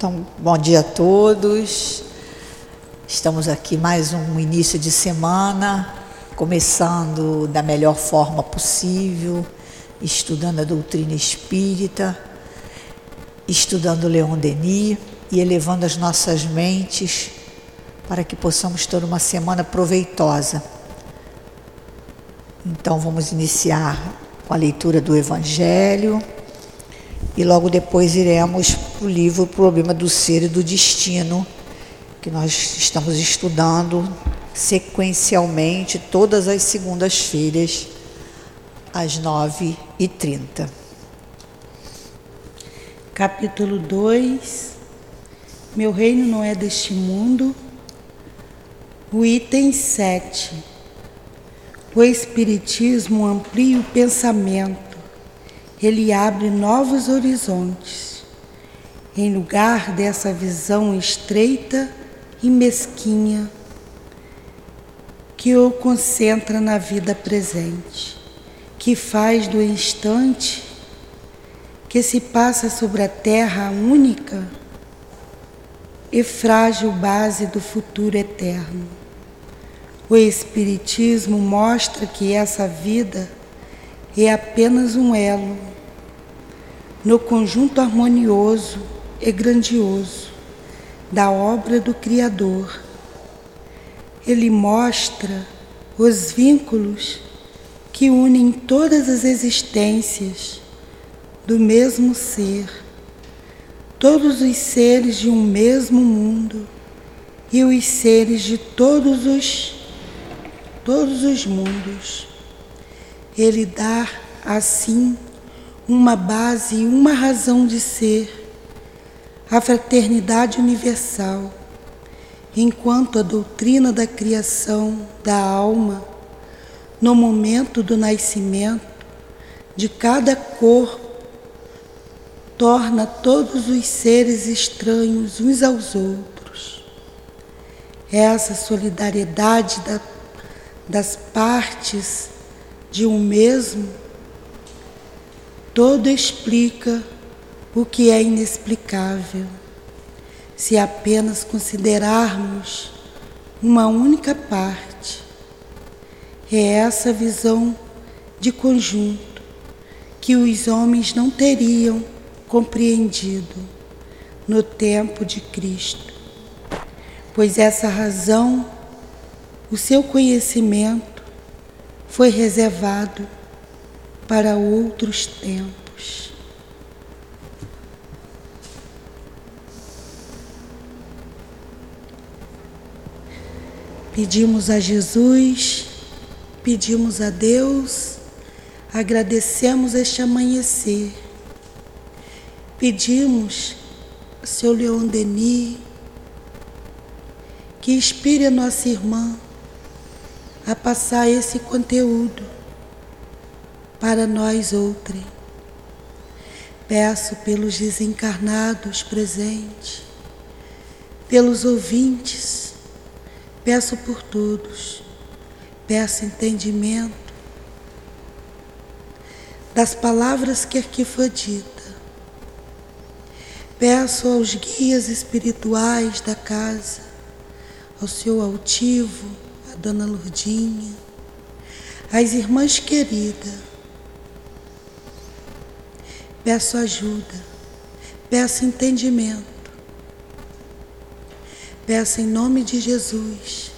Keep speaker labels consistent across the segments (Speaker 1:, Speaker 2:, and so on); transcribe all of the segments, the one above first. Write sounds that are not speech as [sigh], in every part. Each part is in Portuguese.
Speaker 1: Então, bom dia a todos. Estamos aqui mais um início de semana, começando da melhor forma possível, estudando a doutrina espírita, estudando Leon Denis e elevando as nossas mentes para que possamos ter uma semana proveitosa. Então, vamos iniciar com a leitura do Evangelho e logo depois iremos o livro Problema do Ser e do Destino, que nós estamos estudando sequencialmente todas as segundas-feiras, às 9h30.
Speaker 2: Capítulo 2 Meu reino não é deste mundo. O item 7 O Espiritismo amplia o pensamento, ele abre novos horizontes em lugar dessa visão estreita e mesquinha que o concentra na vida presente, que faz do instante que se passa sobre a terra única e frágil base do futuro eterno. O Espiritismo mostra que essa vida é apenas um elo no conjunto harmonioso e grandioso da obra do Criador. Ele mostra os vínculos que unem todas as existências do mesmo ser, todos os seres de um mesmo mundo e os seres de todos os todos os mundos. Ele dá assim uma base e uma razão de ser a fraternidade universal, enquanto a doutrina da criação da alma, no momento do nascimento de cada corpo, torna todos os seres estranhos uns aos outros. Essa solidariedade da, das partes de um mesmo, todo explica o que é inexplicável, se apenas considerarmos uma única parte. É essa visão de conjunto que os homens não teriam compreendido no tempo de Cristo, pois essa razão, o seu conhecimento, foi reservado para outros tempos. Pedimos a Jesus, pedimos a Deus, agradecemos este amanhecer. Pedimos, seu Leon Denis, que inspire a nossa irmã a passar esse conteúdo para nós outrem. Peço pelos desencarnados presentes, pelos ouvintes, Peço por todos, peço entendimento das palavras que aqui foi dita. Peço aos guias espirituais da casa, ao seu altivo, a dona Lourdinha, às irmãs queridas. Peço ajuda, peço entendimento Peço em nome de Jesus,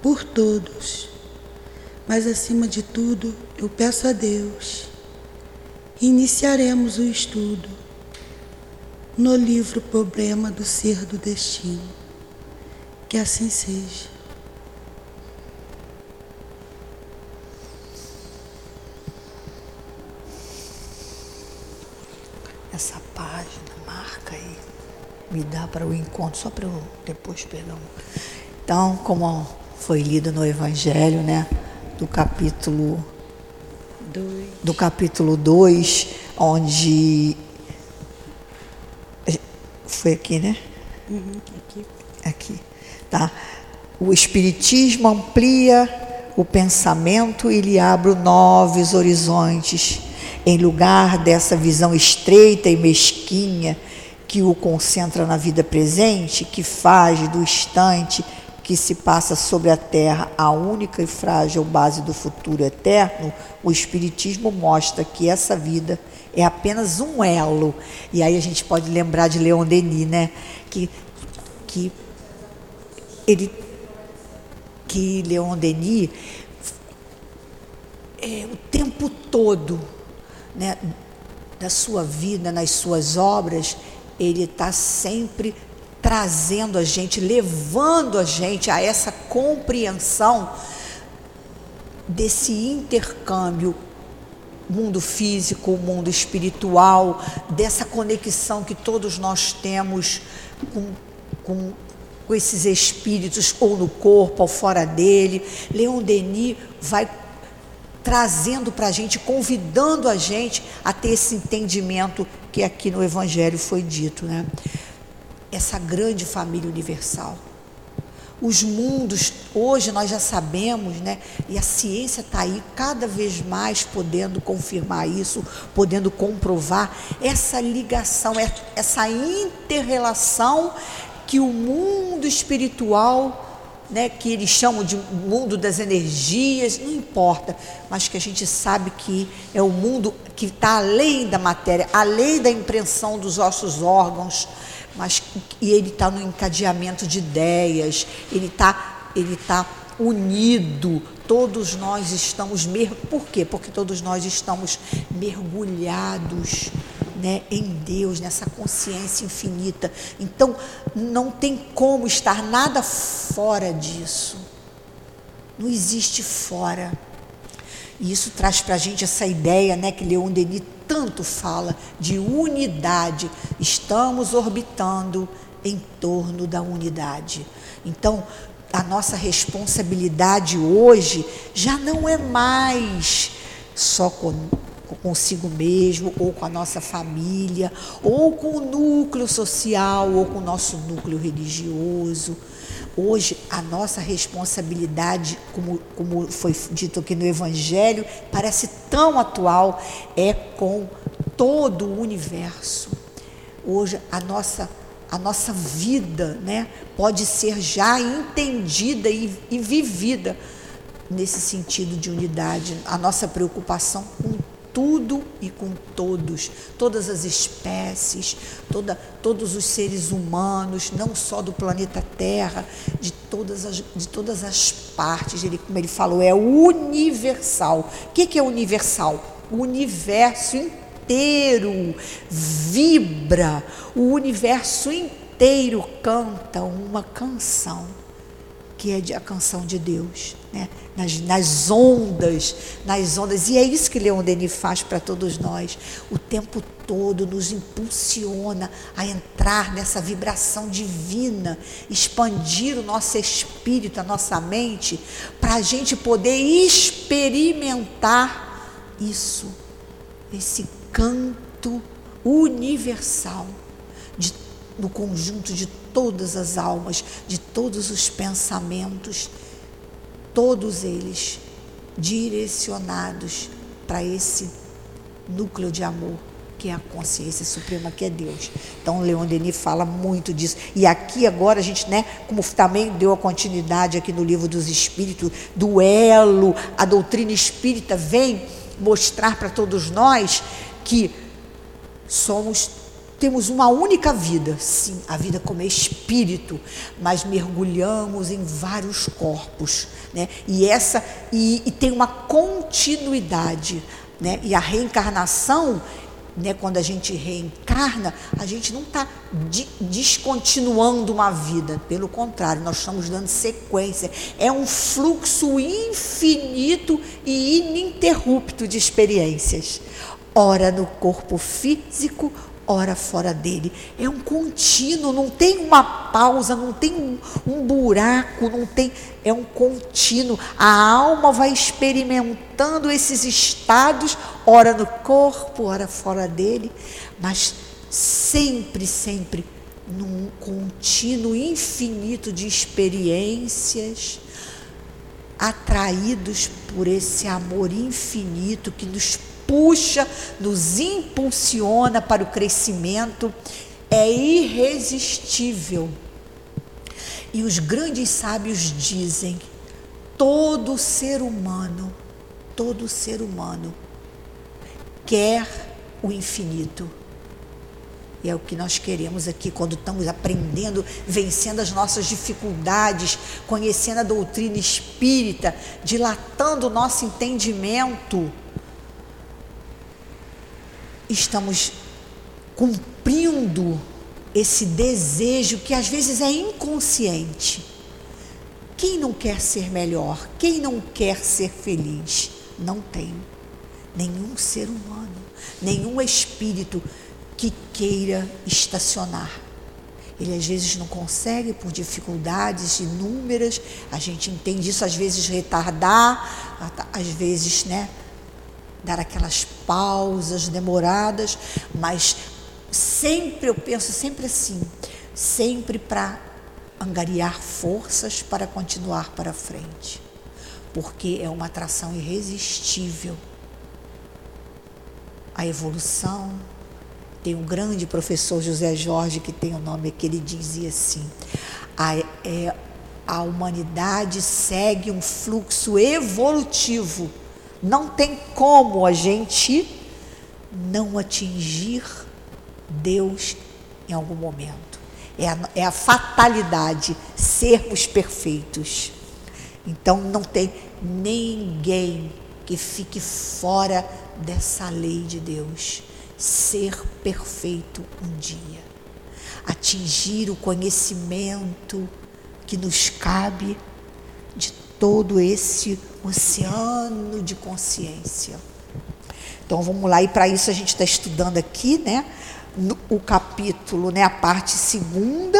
Speaker 2: por todos, mas acima de tudo, eu peço a Deus. Iniciaremos o estudo no livro Problema do Ser do Destino. Que assim seja.
Speaker 1: Essa página marca aí me dá para o encontro, só para eu depois um. Então, como foi lido no Evangelho, né, do capítulo dois. do capítulo 2, onde foi aqui, né?
Speaker 2: Uhum, aqui.
Speaker 1: Aqui, tá? O espiritismo amplia o pensamento e lhe abre novos horizontes em lugar dessa visão estreita e mesquinha que o concentra na vida presente, que faz do instante que se passa sobre a terra a única e frágil base do futuro eterno, o Espiritismo mostra que essa vida é apenas um elo. E aí a gente pode lembrar de Leon Denis, né? Que, que ele que Leon Denis é, o tempo todo né, da sua vida, nas suas obras, ele está sempre trazendo a gente, levando a gente a essa compreensão desse intercâmbio mundo físico, mundo espiritual, dessa conexão que todos nós temos com, com, com esses espíritos, ou no corpo, ou fora dele. Leon Denis vai trazendo para a gente, convidando a gente a ter esse entendimento que aqui no Evangelho foi dito, né? Essa grande família universal. Os mundos, hoje nós já sabemos, né? E a ciência está aí cada vez mais podendo confirmar isso, podendo comprovar essa ligação, é, essa interrelação que o mundo espiritual né, que eles chamam de mundo das energias, não importa, mas que a gente sabe que é o mundo que está além da matéria, além da impressão dos nossos órgãos, mas e ele está no encadeamento de ideias, ele está ele tá unido, todos nós estamos mer por quê? Porque todos nós estamos mergulhados né, em Deus, nessa consciência infinita. Então, não tem como estar nada fora disso. Não existe fora. E isso traz para a gente essa ideia né, que Leon Denis tanto fala de unidade. Estamos orbitando em torno da unidade. Então, a nossa responsabilidade hoje já não é mais só com consigo mesmo, ou com a nossa família, ou com o núcleo social, ou com o nosso núcleo religioso. Hoje, a nossa responsabilidade, como, como foi dito aqui no Evangelho, parece tão atual, é com todo o universo. Hoje, a nossa, a nossa vida né, pode ser já entendida e, e vivida nesse sentido de unidade. A nossa preocupação com tudo e com todos, todas as espécies, toda, todos os seres humanos, não só do planeta Terra, de todas as, de todas as partes. Ele, como ele falou, é universal. O que, que é universal? O universo inteiro vibra, o universo inteiro canta uma canção que é a canção de Deus, né? nas, nas ondas, nas ondas. E é isso que Leon Denis faz para todos nós. O tempo todo nos impulsiona a entrar nessa vibração divina, expandir o nosso espírito, a nossa mente, para a gente poder experimentar isso, esse canto universal de, no conjunto de todas as almas, de todos os pensamentos, todos eles direcionados para esse núcleo de amor que é a consciência suprema, que é Deus. Então, Leon Denis fala muito disso. E aqui agora a gente, né, como também deu a continuidade aqui no livro dos Espíritos, do elo, a doutrina espírita vem mostrar para todos nós que somos temos uma única vida, sim, a vida como espírito, mas mergulhamos em vários corpos, né? E essa e, e tem uma continuidade, né? E a reencarnação né, quando a gente reencarna, a gente não está descontinuando uma vida, pelo contrário, nós estamos dando sequência. É um fluxo infinito e ininterrupto de experiências. Ora no corpo físico, ora fora dele. É um contínuo, não tem uma pausa, não tem um, um, buraco, não tem. É um contínuo. A alma vai experimentando esses estados, ora no corpo, ora fora dele, mas sempre, sempre num contínuo infinito de experiências atraídos por esse amor infinito que nos puxa, nos impulsiona para o crescimento, é irresistível. E os grandes sábios dizem: todo ser humano, todo ser humano quer o infinito. E é o que nós queremos aqui quando estamos aprendendo, vencendo as nossas dificuldades, conhecendo a doutrina espírita, dilatando o nosso entendimento. Estamos cumprindo esse desejo que às vezes é inconsciente. Quem não quer ser melhor? Quem não quer ser feliz? Não tem nenhum ser humano, nenhum espírito que queira estacionar. Ele às vezes não consegue por dificuldades inúmeras, a gente entende isso, às vezes retardar, às vezes, né, dar aquelas pausas demoradas, mas sempre eu penso sempre assim, sempre para angariar forças para continuar para frente, porque é uma atração irresistível. A evolução, tem um grande professor José Jorge que tem o um nome que ele dizia assim: a, é, a humanidade segue um fluxo evolutivo. Não tem como a gente não atingir Deus em algum momento. É a, é a fatalidade sermos perfeitos. Então não tem ninguém que fique fora dessa lei de Deus ser perfeito um dia, atingir o conhecimento que nos cabe todo esse oceano de consciência. Então vamos lá, e para isso a gente está estudando aqui, né? No, o capítulo, né, a parte segunda,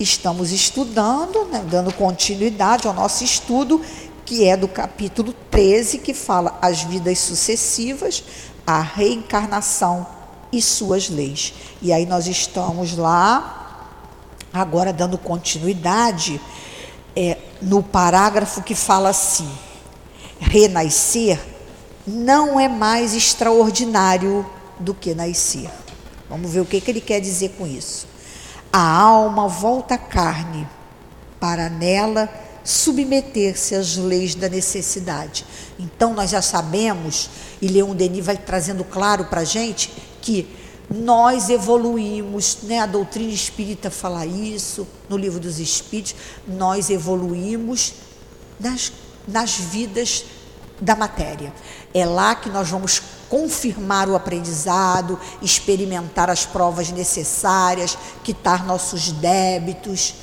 Speaker 1: estamos estudando, né, dando continuidade ao nosso estudo, que é do capítulo 13, que fala as vidas sucessivas, a reencarnação e suas leis. E aí nós estamos lá, agora dando continuidade, é, no parágrafo que fala assim: renascer não é mais extraordinário do que nascer. Vamos ver o que, que ele quer dizer com isso. A alma volta à carne para nela submeter-se às leis da necessidade. Então nós já sabemos, e Leon Denis vai trazendo claro para a gente, que nós evoluímos, né? a doutrina espírita fala isso, no livro dos Espíritos, nós evoluímos nas, nas vidas da matéria. É lá que nós vamos confirmar o aprendizado, experimentar as provas necessárias, quitar nossos débitos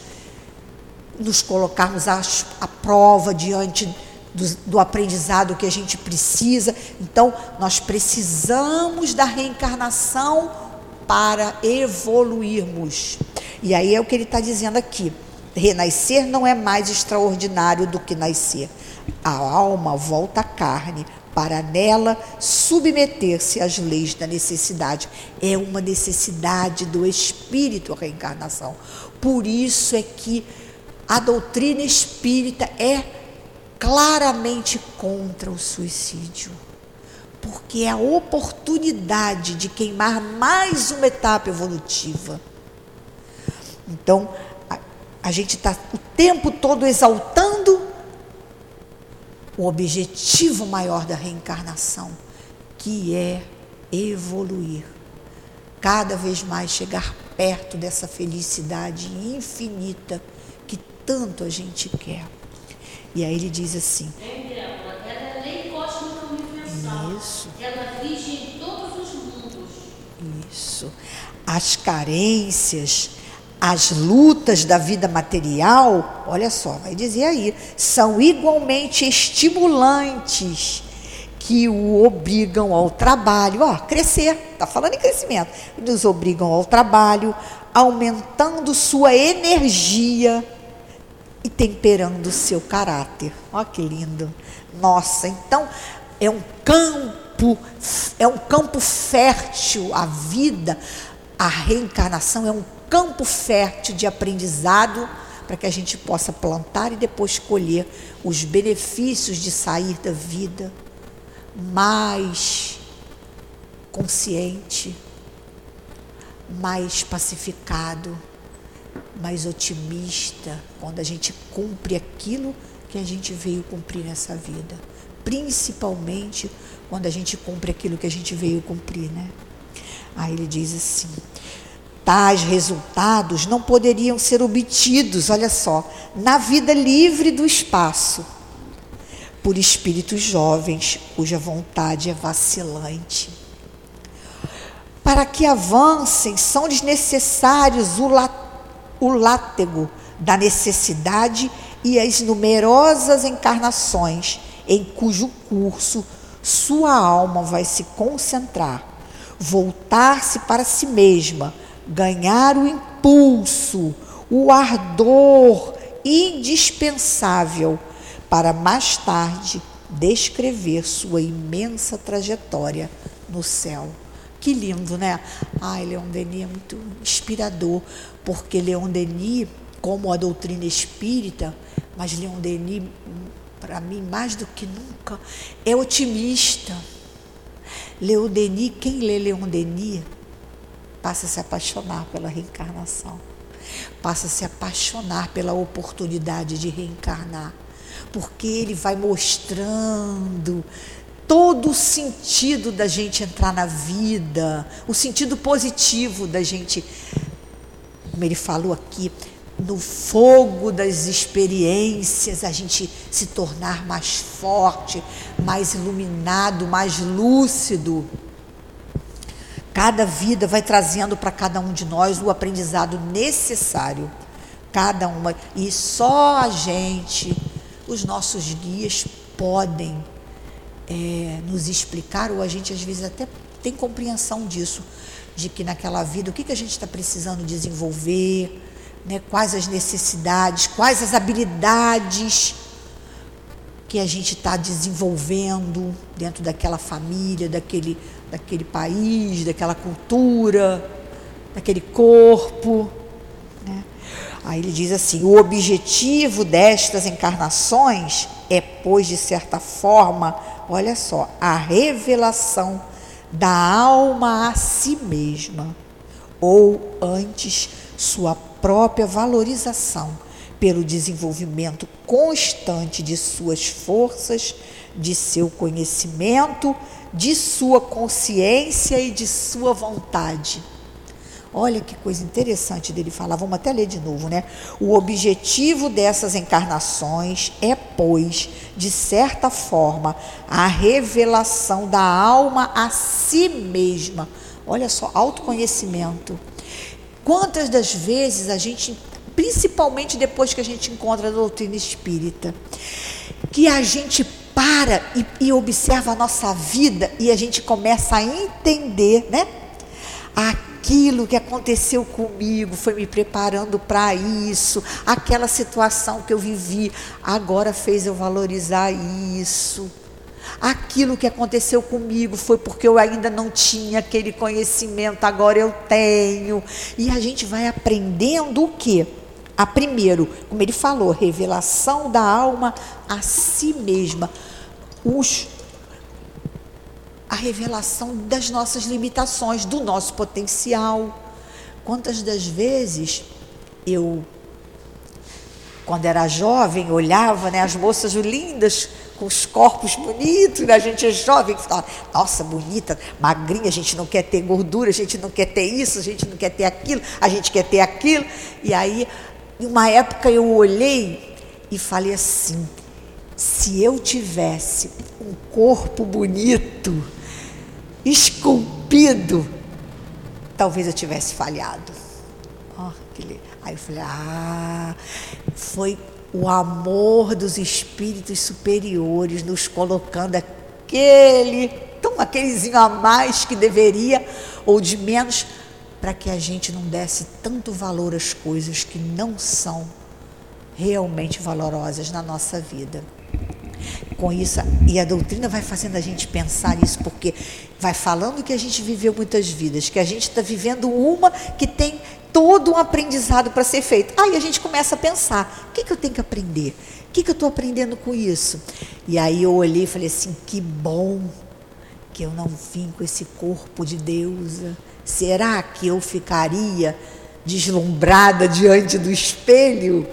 Speaker 1: nos colocarmos à, prova diante do, do, aprendizado que a gente precisa. Então, nós precisamos da reencarnação para evoluirmos. E aí é o que ele está dizendo aqui. Renascer não é mais extraordinário do que nascer. A alma volta à carne para nela submeter-se às leis da necessidade. É uma necessidade do espírito a reencarnação. Por isso é que a doutrina espírita é claramente contra o suicídio, porque é a oportunidade de queimar mais uma etapa evolutiva. Então, a, a gente está o tempo todo exaltando o objetivo maior da reencarnação, que é evoluir, cada vez mais chegar perto dessa felicidade infinita tanto a gente quer. E aí ele diz assim.
Speaker 3: Ela é lei cósmica universal.
Speaker 1: Isso.
Speaker 3: Ela vige em todos os mundos.
Speaker 1: Isso. As carências, as lutas da vida material, olha só, vai dizer aí, são igualmente estimulantes que o obrigam ao trabalho, ó, crescer, tá falando em crescimento, nos obrigam ao trabalho, aumentando sua energia e temperando o seu caráter. Olha que lindo. Nossa, então é um campo, é um campo fértil a vida, a reencarnação é um campo fértil de aprendizado para que a gente possa plantar e depois colher os benefícios de sair da vida mais consciente, mais pacificado, mais otimista, quando a gente cumpre aquilo que a gente veio cumprir nessa vida. Principalmente quando a gente cumpre aquilo que a gente veio cumprir, né? Aí ele diz assim: tais resultados não poderiam ser obtidos, olha só, na vida livre do espaço, por espíritos jovens cuja vontade é vacilante. Para que avancem, são desnecessários o, lá, o látego da necessidade e as numerosas encarnações em cujo curso sua alma vai se concentrar, voltar-se para si mesma, ganhar o impulso, o ardor indispensável para mais tarde descrever sua imensa trajetória no céu. Que lindo, né? Ai, Leon Denis é muito inspirador, porque Leon Denis, como a doutrina espírita, mas Leon Denis, para mim, mais do que nunca, é otimista. Leon Denis, quem lê Leon Denis, passa a se apaixonar pela reencarnação, passa a se apaixonar pela oportunidade de reencarnar, porque ele vai mostrando todo o sentido da gente entrar na vida, o sentido positivo da gente, como ele falou aqui, no fogo das experiências, a gente se tornar mais forte, mais iluminado, mais lúcido. Cada vida vai trazendo para cada um de nós o aprendizado necessário, cada uma, e só a gente, os nossos guias podem é, nos explicar, ou a gente às vezes até tem compreensão disso, de que naquela vida o que, que a gente está precisando desenvolver, né, quais as necessidades, quais as habilidades que a gente está desenvolvendo dentro daquela família, daquele, daquele país, daquela cultura, daquele corpo. Né? Aí ele diz assim: o objetivo destas encarnações é, pois, de certa forma, olha só, a revelação da alma a si mesma, ou antes, sua própria valorização pelo desenvolvimento constante de suas forças, de seu conhecimento, de sua consciência e de sua vontade. Olha que coisa interessante dele falar, vamos até ler de novo, né? O objetivo dessas encarnações é, pois, de certa forma, a revelação da alma a si mesma. Olha só, autoconhecimento. Quantas das vezes a gente, principalmente depois que a gente encontra a doutrina espírita, que a gente para e, e observa a nossa vida e a gente começa a entender, né? Aquilo que aconteceu comigo foi me preparando para isso, aquela situação que eu vivi agora fez eu valorizar isso. Aquilo que aconteceu comigo foi porque eu ainda não tinha aquele conhecimento, agora eu tenho. E a gente vai aprendendo o quê? A primeiro, como ele falou, revelação da alma a si mesma. Os a revelação das nossas limitações, do nosso potencial. Quantas das vezes eu, quando era jovem, olhava né, as moças lindas, com os corpos bonitos, né, a gente é jovem, fala, nossa, bonita, magrinha, a gente não quer ter gordura, a gente não quer ter isso, a gente não quer ter aquilo, a gente quer ter aquilo. E aí, em uma época eu olhei e falei assim, se eu tivesse um corpo bonito, esculpido, talvez eu tivesse falhado. Oh, Aí eu falei, ah, foi o amor dos espíritos superiores nos colocando aquele, tão aquelezinho a mais que deveria, ou de menos, para que a gente não desse tanto valor às coisas que não são realmente valorosas na nossa vida com isso, e a doutrina vai fazendo a gente pensar isso, porque vai falando que a gente viveu muitas vidas, que a gente está vivendo uma que tem todo um aprendizado para ser feito. Aí a gente começa a pensar: o que, que eu tenho que aprender? O que, que eu estou aprendendo com isso? E aí eu olhei e falei assim: que bom que eu não vim com esse corpo de deusa, Será que eu ficaria deslumbrada diante do espelho?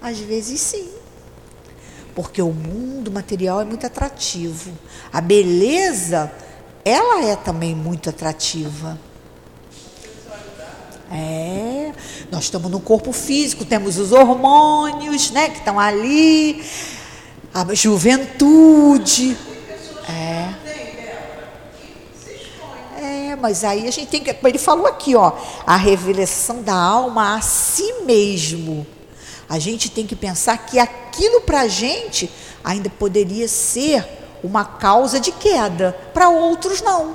Speaker 1: Às vezes sim. Porque o mundo material é muito atrativo. A beleza, ela é também muito atrativa. É, nós estamos no corpo físico, temos os hormônios, né, que estão ali, a juventude. É. É, mas aí a gente tem que, ele falou aqui, ó, a revelação da alma a si mesmo. A gente tem que pensar que aquilo para a gente ainda poderia ser uma causa de queda, para outros não.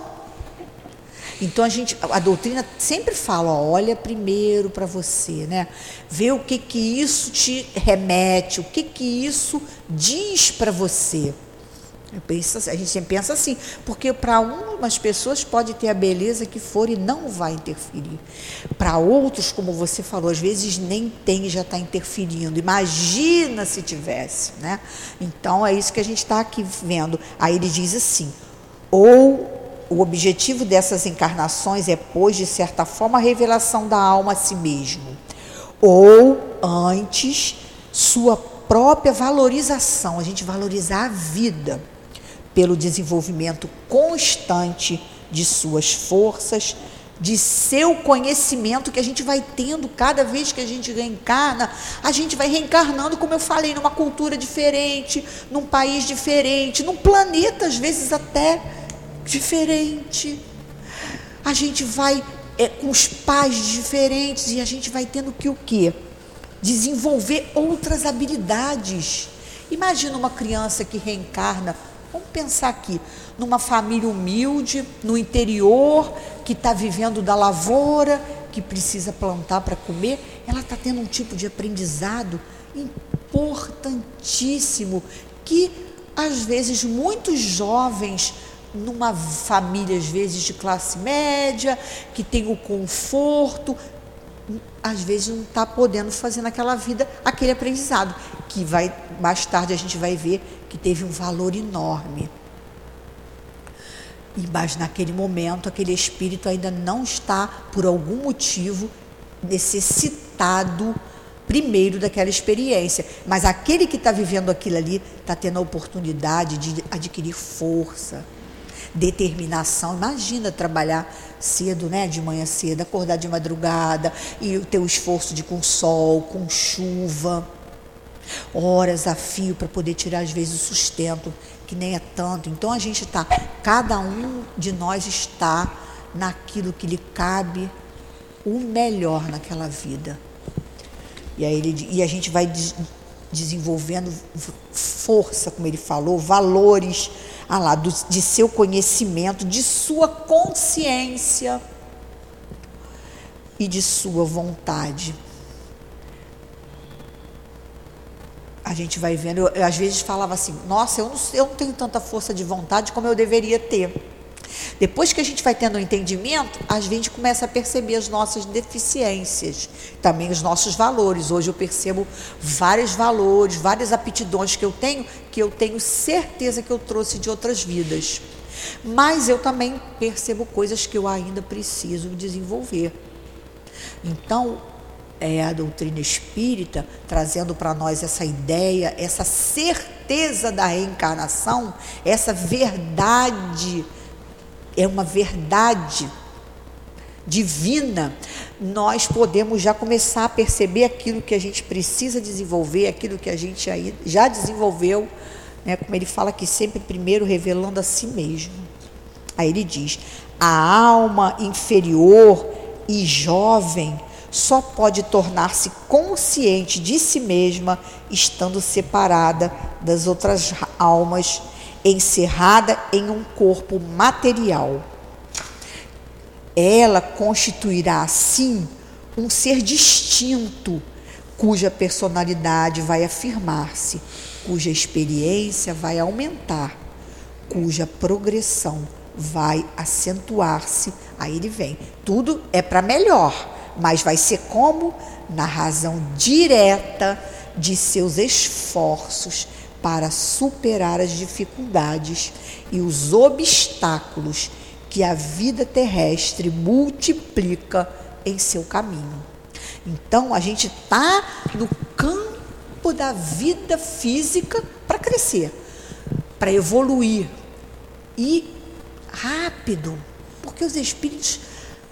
Speaker 1: Então a gente, a doutrina sempre fala, ó, olha primeiro para você, né? Vê o que que isso te remete, o que que isso diz para você. Penso, assim, a gente sempre pensa assim, porque para umas pessoas pode ter a beleza que for e não vai interferir. Para outros, como você falou, às vezes nem tem e já está interferindo. Imagina se tivesse, né? Então é isso que a gente está aqui vendo. Aí ele diz assim: ou o objetivo dessas encarnações é, pois, de certa forma, a revelação da alma a si mesmo, ou antes sua própria valorização, a gente valorizar a vida pelo desenvolvimento constante de suas forças, de seu conhecimento que a gente vai tendo cada vez que a gente reencarna, a gente vai reencarnando, como eu falei, numa cultura diferente, num país diferente, num planeta às vezes até diferente. A gente vai é, com os pais diferentes e a gente vai tendo que o quê? Desenvolver outras habilidades. Imagina uma criança que reencarna Vamos pensar aqui, numa família humilde, no interior, que está vivendo da lavoura, que precisa plantar para comer, ela está tendo um tipo de aprendizado importantíssimo que às vezes muitos jovens numa família às vezes de classe média, que tem o conforto, às vezes não está podendo fazer naquela vida aquele aprendizado, que vai mais tarde a gente vai ver que teve um valor enorme. E, mas naquele momento aquele espírito ainda não está, por algum motivo, necessitado primeiro daquela experiência. Mas aquele que está vivendo aquilo ali está tendo a oportunidade de adquirir força, determinação. Imagina trabalhar cedo, né, de manhã cedo, acordar de madrugada e ter o esforço de com sol, com chuva, horas a fio para poder tirar às vezes o sustento, que nem é tanto. Então a gente está, cada um de nós está naquilo que lhe cabe o melhor naquela vida. E, aí ele, e a gente vai desenvolvendo força, como ele falou, valores ah lá, do, de seu conhecimento, de sua consciência e de sua vontade. A gente vai vendo, eu, eu às vezes falava assim, nossa, eu não, eu não tenho tanta força de vontade como eu deveria ter. Depois que a gente vai tendo um entendimento, a gente começa a perceber as nossas deficiências, também os nossos valores. Hoje eu percebo vários valores, várias aptidões que eu tenho, que eu tenho certeza que eu trouxe de outras vidas. Mas eu também percebo coisas que eu ainda preciso desenvolver. Então, é a doutrina espírita trazendo para nós essa ideia, essa certeza da reencarnação, essa verdade é uma verdade divina, nós podemos já começar a perceber aquilo que a gente precisa desenvolver, aquilo que a gente já desenvolveu, né? como ele fala aqui, sempre primeiro revelando a si mesmo. Aí ele diz: a alma inferior e jovem só pode tornar-se consciente de si mesma estando separada das outras almas encerrada em um corpo material. Ela constituirá, assim, um ser distinto, cuja personalidade vai afirmar-se, cuja experiência vai aumentar, cuja progressão vai acentuar-se. Aí ele vem. Tudo é para melhor, mas vai ser como? Na razão direta de seus esforços para superar as dificuldades e os obstáculos que a vida terrestre multiplica em seu caminho. Então a gente está no campo da vida física para crescer, para evoluir e rápido, porque os espíritos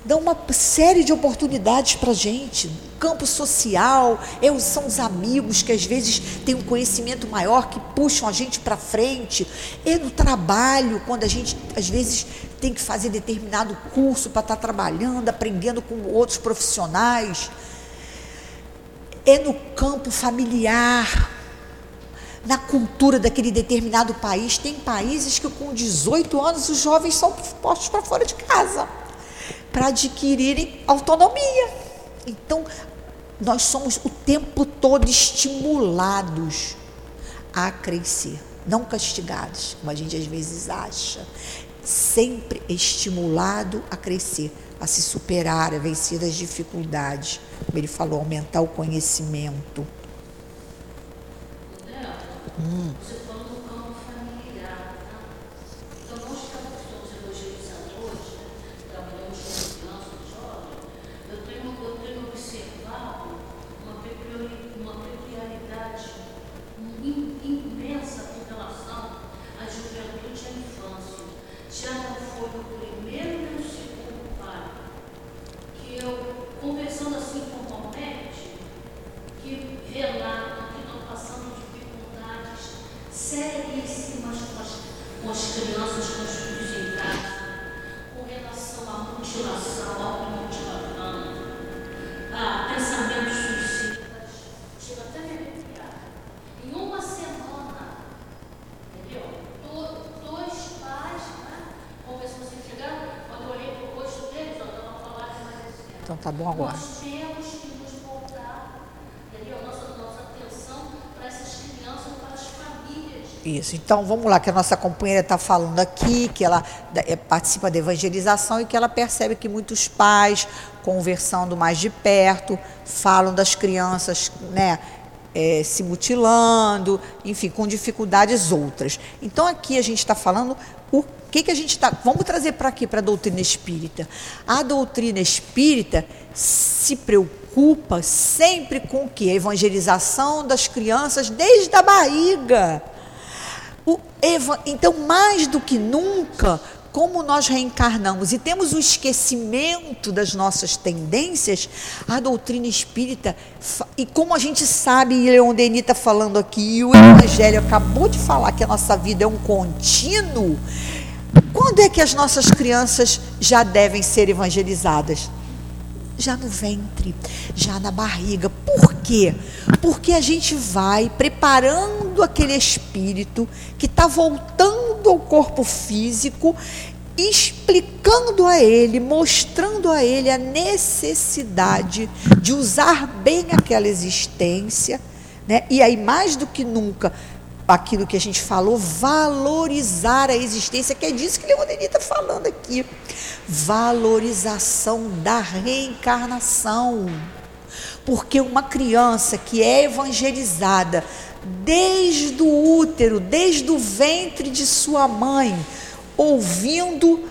Speaker 1: dão uma série de oportunidades para a gente. Campo social, eu, são os amigos que às vezes têm um conhecimento maior, que puxam a gente para frente. É no trabalho, quando a gente às vezes tem que fazer determinado curso para estar tá trabalhando, aprendendo com outros profissionais. É no campo familiar, na cultura daquele determinado país. Tem países que com 18 anos os jovens são postos para fora de casa para adquirirem autonomia. Então, nós somos o tempo todo estimulados a crescer, não castigados, como a gente às vezes acha. Sempre estimulado a crescer, a se superar, a vencer as dificuldades. Como ele falou, aumentar o conhecimento.
Speaker 3: Hum. Você falou do campo familiar. Então, nós estamos evangelizando hoje, trabalhamos com crianças jovens. Eu tenho, eu tenho observado uma, uma peculiaridade imensa com relação à juventude e à infância. Já não foi o primeiro nem o segundo pai. Que eu, conversando assim com o Palmete, que relata seríssimas com as, com as crianças, com os filhos em casa, com relação à mutilação, automutilação, a pensamentos suicidas. Chega até me arrepiar. Em uma semana, entendeu? Do, dois pais, né? Vamos ver se vocês chegaram. Quando eu olhei para o rosto deles, eu estava falando mais assim.
Speaker 1: Então tá bom agora.
Speaker 3: Nós temos que nos voltar, entendeu? Nossa, nossa atenção para essas crianças, para as famílias.
Speaker 1: Isso. Então vamos lá, que a nossa companheira está falando aqui, que ela é, participa da evangelização e que ela percebe que muitos pais, conversando mais de perto, falam das crianças, né? É, se mutilando, enfim, com dificuldades outras. Então aqui a gente está falando o que, que a gente está. Vamos trazer para aqui, para a doutrina espírita. A doutrina espírita se preocupa sempre com o que? A evangelização das crianças desde a barriga. Eva, então, mais do que nunca, como nós reencarnamos e temos o esquecimento das nossas tendências, a doutrina espírita, e como a gente sabe, e Leon Denis está falando aqui, e o Evangelho acabou de falar que a nossa vida é um contínuo, quando é que as nossas crianças já devem ser evangelizadas? já no ventre, já na barriga. Por quê? Porque a gente vai preparando aquele espírito que está voltando ao corpo físico, explicando a ele, mostrando a ele a necessidade de usar bem aquela existência, né? E aí mais do que nunca aquilo que a gente falou, valorizar a existência, que é disso que Leonini está falando aqui. Valorização da reencarnação. Porque uma criança que é evangelizada desde o útero, desde o ventre de sua mãe, ouvindo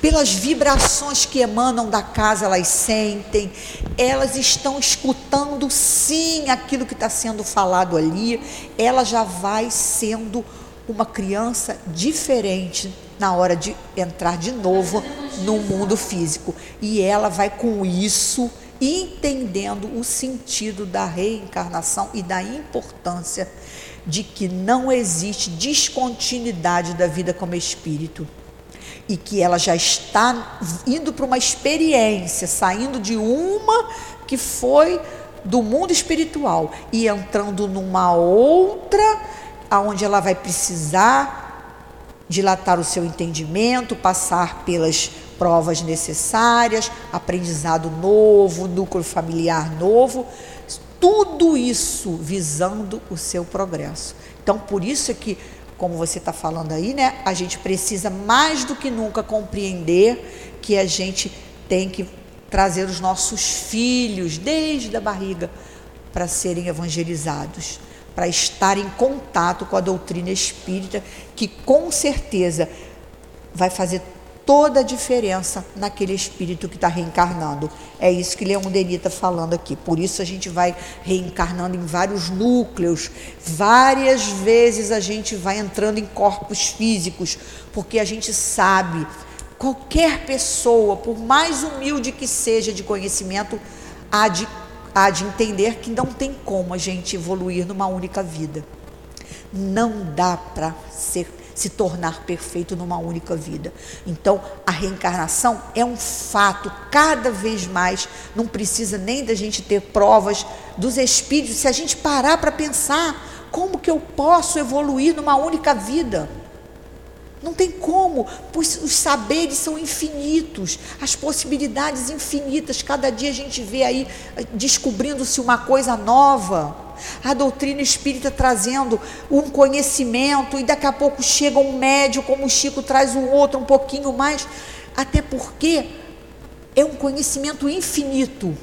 Speaker 1: pelas vibrações que emanam da casa, elas sentem, elas estão escutando sim aquilo que está sendo falado ali, ela já vai sendo uma criança diferente na hora de entrar de novo no mundo físico. E ela vai com isso entendendo o sentido da reencarnação e da importância de que não existe descontinuidade da vida como espírito e que ela já está indo para uma experiência, saindo de uma que foi do mundo espiritual e entrando numa outra, aonde ela vai precisar dilatar o seu entendimento, passar pelas provas necessárias, aprendizado novo, núcleo familiar novo, tudo isso visando o seu progresso. Então, por isso é que como você está falando aí, né? A gente precisa mais do que nunca compreender que a gente tem que trazer os nossos filhos desde a barriga para serem evangelizados, para estar em contato com a doutrina espírita, que com certeza vai fazer toda a diferença naquele espírito que está reencarnando. É isso que Leon Denis está falando aqui. Por isso a gente vai reencarnando em vários núcleos, várias vezes a gente vai entrando em corpos físicos, porque a gente sabe, qualquer pessoa, por mais humilde que seja de conhecimento, há de, há de entender que não tem como a gente evoluir numa única vida. Não dá para ser se tornar perfeito numa única vida. Então, a reencarnação é um fato cada vez mais, não precisa nem da gente ter provas dos espíritos. Se a gente parar para pensar, como que eu posso evoluir numa única vida? Não tem como, pois os saberes são infinitos, as possibilidades infinitas. Cada dia a gente vê aí eh, descobrindo-se uma coisa nova a doutrina espírita trazendo um conhecimento, e daqui a pouco chega um médio, como o Chico traz um outro um pouquinho mais, até porque é um conhecimento infinito.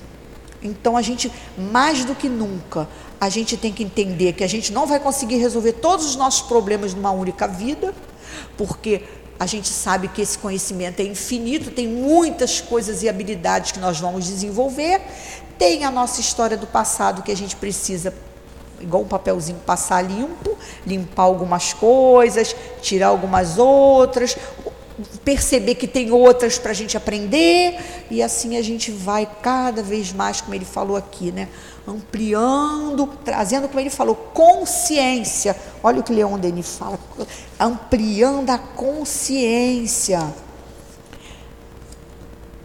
Speaker 1: Então a gente, mais do que nunca, a gente tem que entender que a gente não vai conseguir resolver todos os nossos problemas numa única vida, porque a gente sabe que esse conhecimento é infinito, tem muitas coisas e habilidades que nós vamos desenvolver, tem a nossa história do passado que a gente precisa, igual um papelzinho, passar limpo, limpar algumas coisas, tirar algumas outras, perceber que tem outras para a gente aprender, e assim a gente vai cada vez mais, como ele falou aqui, né? ampliando, trazendo, como ele falou, consciência. Olha o que Leon Denis fala, ampliando a consciência.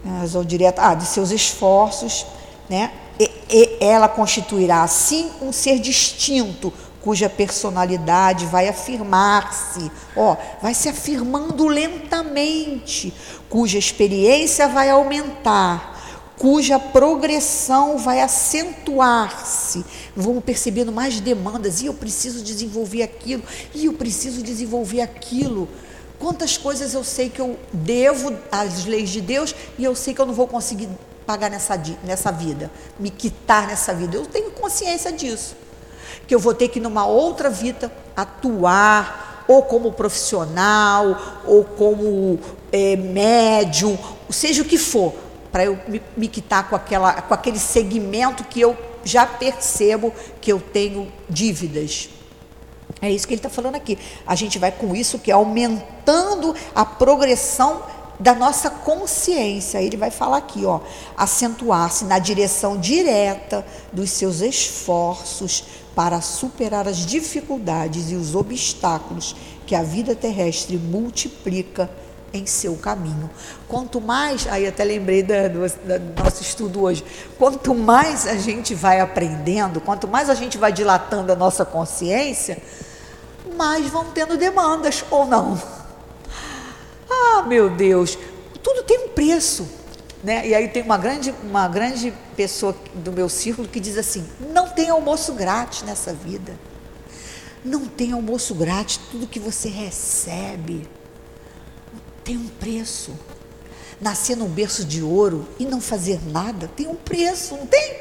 Speaker 1: Ah, direto, ah, de seus esforços né? E, e ela constituirá assim um ser distinto, cuja personalidade vai afirmar-se, ó, vai se afirmando lentamente, cuja experiência vai aumentar, cuja progressão vai acentuar-se. Vamos percebendo mais demandas, e eu preciso desenvolver aquilo, e eu preciso desenvolver aquilo. Quantas coisas eu sei que eu devo às leis de Deus e eu sei que eu não vou conseguir pagar nessa, nessa vida, me quitar nessa vida. Eu tenho consciência disso. Que eu vou ter que, numa outra vida, atuar, ou como profissional, ou como é, médium, seja o que for, para eu me, me quitar com, aquela, com aquele segmento que eu já percebo que eu tenho dívidas. É isso que ele está falando aqui. A gente vai com isso que é aumentando a progressão da nossa consciência. Ele vai falar aqui, ó, acentuar-se na direção direta dos seus esforços para superar as dificuldades e os obstáculos que a vida terrestre multiplica em seu caminho. Quanto mais, aí até lembrei do, do, nosso estudo hoje, quanto mais a gente vai aprendendo, quanto mais a gente vai dilatando a nossa consciência, mais vão tendo demandas ou não. Ah, meu Deus, tudo tem um preço. Né? E aí tem uma grande, uma grande pessoa do meu círculo que diz assim: não tem almoço grátis nessa vida. Não tem almoço grátis, tudo que você recebe tem um preço. Nascer num berço de ouro e não fazer nada tem um preço, não tem?